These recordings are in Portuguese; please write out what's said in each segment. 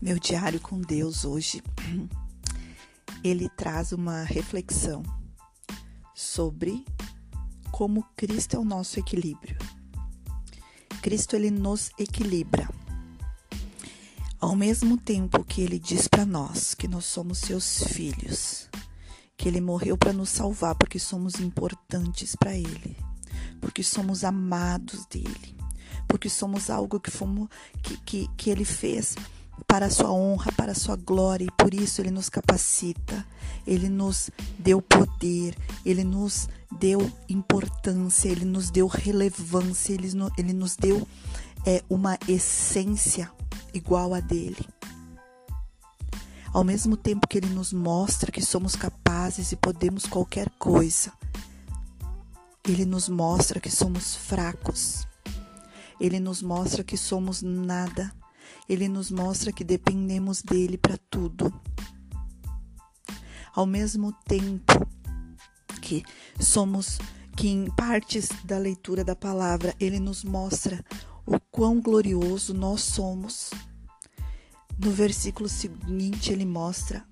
Meu diário com Deus hoje, ele traz uma reflexão sobre como Cristo é o nosso equilíbrio. Cristo ele nos equilibra. Ao mesmo tempo que ele diz para nós que nós somos seus filhos, que ele morreu para nos salvar porque somos importantes para ele, porque somos amados dele, porque somos algo que fomos que, que, que ele fez para a sua honra, para a sua glória, e por isso ele nos capacita, ele nos deu poder, ele nos deu importância, ele nos deu relevância, ele, ele nos deu é, uma essência igual a dele. Ao mesmo tempo que ele nos mostra que somos capazes e podemos qualquer coisa, ele nos mostra que somos fracos. Ele nos mostra que somos nada ele nos mostra que dependemos dele para tudo. Ao mesmo tempo que somos que em partes da leitura da palavra ele nos mostra o quão glorioso nós somos. No versículo seguinte ele mostra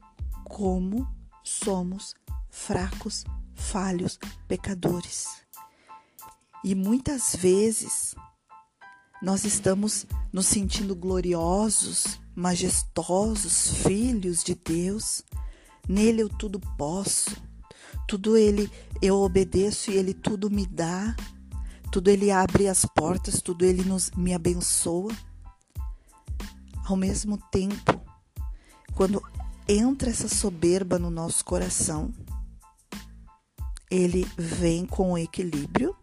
como somos fracos, falhos, pecadores. E muitas vezes nós estamos nos sentindo gloriosos, majestosos, filhos de Deus. Nele eu tudo posso, tudo ele eu obedeço e ele tudo me dá. Tudo ele abre as portas, tudo ele nos me abençoa. Ao mesmo tempo, quando entra essa soberba no nosso coração, ele vem com o equilíbrio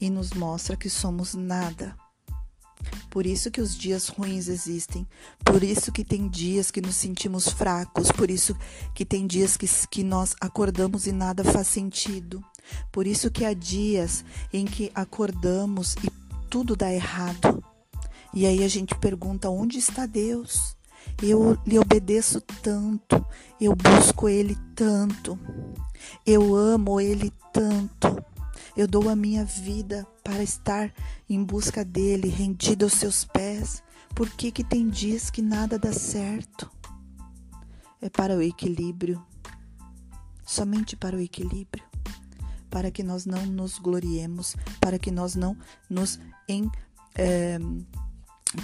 e nos mostra que somos nada por isso que os dias ruins existem. Por isso que tem dias que nos sentimos fracos. Por isso que tem dias que, que nós acordamos e nada faz sentido. Por isso que há dias em que acordamos e tudo dá errado. E aí a gente pergunta: onde está Deus? Eu lhe obedeço tanto, eu busco Ele tanto, eu amo Ele tanto. Eu dou a minha vida para estar em busca dele, rendido aos seus pés. Por que, que tem dias que nada dá certo? É para o equilíbrio, somente para o equilíbrio, para que nós não nos gloriemos, para que nós não nos em, é,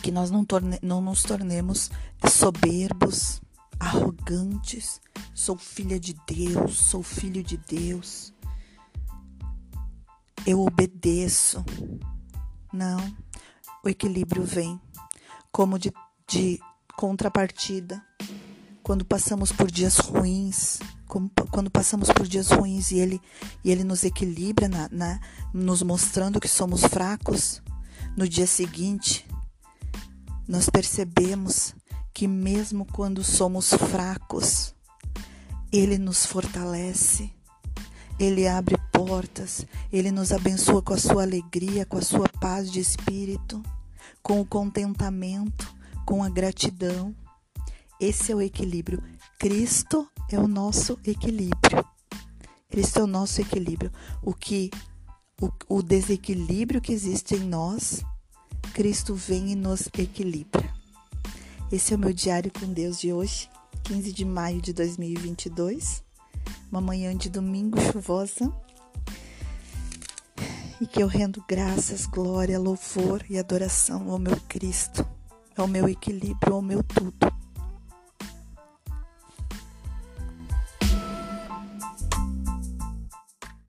que nós não, torne, não nos tornemos soberbos, arrogantes. Sou filha de Deus, sou filho de Deus eu obedeço. Não, o equilíbrio vem como de, de contrapartida. Quando passamos por dias ruins, como, quando passamos por dias ruins e ele, e ele nos equilibra, na, na, nos mostrando que somos fracos, no dia seguinte, nós percebemos que mesmo quando somos fracos, ele nos fortalece ele abre portas, ele nos abençoa com a sua alegria, com a sua paz de espírito, com o contentamento, com a gratidão. Esse é o equilíbrio. Cristo é o nosso equilíbrio. Cristo é o nosso equilíbrio. O que o, o desequilíbrio que existe em nós, Cristo vem e nos equilibra. Esse é o meu diário com Deus de hoje, 15 de maio de 2022 uma manhã de domingo chuvosa. E que eu rendo graças, glória, louvor e adoração ao meu Cristo, ao meu equilíbrio, ao meu tudo.